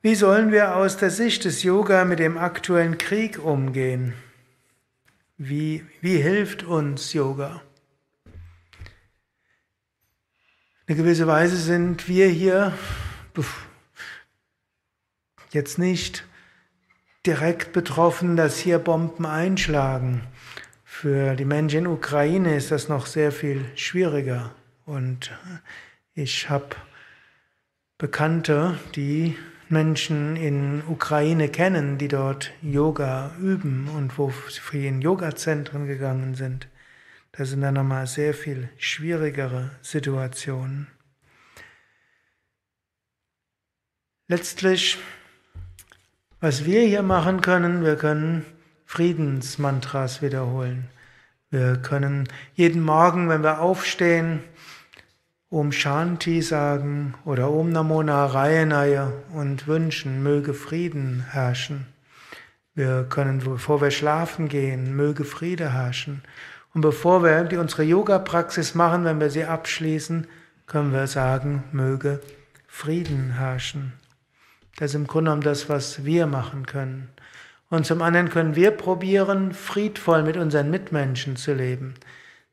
Wie sollen wir aus der Sicht des Yoga mit dem aktuellen Krieg umgehen? Wie, wie hilft uns Yoga? In gewisser Weise sind wir hier jetzt nicht direkt betroffen, dass hier Bomben einschlagen. Für die Menschen in Ukraine ist das noch sehr viel schwieriger. Und ich habe Bekannte, die Menschen in Ukraine kennen, die dort Yoga üben und wo sie in Yoga-Zentren gegangen sind. Das sind dann nochmal sehr viel schwierigere Situationen. Letztlich, was wir hier machen können, wir können Friedensmantras wiederholen. Wir können jeden Morgen, wenn wir aufstehen, Om Shanti sagen oder Om Namo Narayanaya und wünschen, möge Frieden herrschen. Wir können, bevor wir schlafen gehen, möge Friede herrschen. Und bevor wir unsere Yoga-Praxis machen, wenn wir sie abschließen, können wir sagen, möge Frieden herrschen. Das ist im Grunde genommen das, was wir machen können. Und zum anderen können wir probieren, friedvoll mit unseren Mitmenschen zu leben.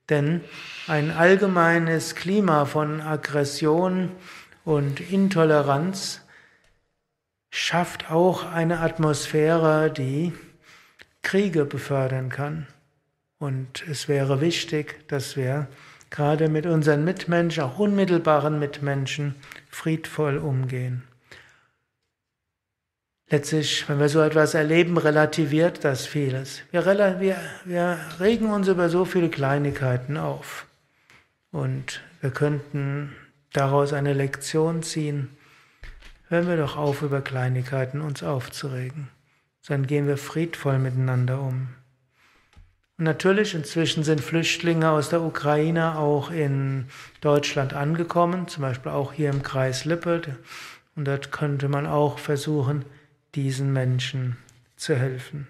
Denn ein allgemeines Klima von Aggression und Intoleranz schafft auch eine Atmosphäre, die Kriege befördern kann. Und es wäre wichtig, dass wir gerade mit unseren Mitmenschen, auch unmittelbaren Mitmenschen, friedvoll umgehen. Letztlich, wenn wir so etwas erleben, relativiert das vieles. Wir, wir, wir regen uns über so viele Kleinigkeiten auf. Und wir könnten daraus eine Lektion ziehen. Hören wir doch auf, über Kleinigkeiten uns aufzuregen. Dann gehen wir friedvoll miteinander um. Und natürlich, inzwischen sind Flüchtlinge aus der Ukraine auch in Deutschland angekommen, zum Beispiel auch hier im Kreis Lippe. Und dort könnte man auch versuchen, diesen Menschen zu helfen.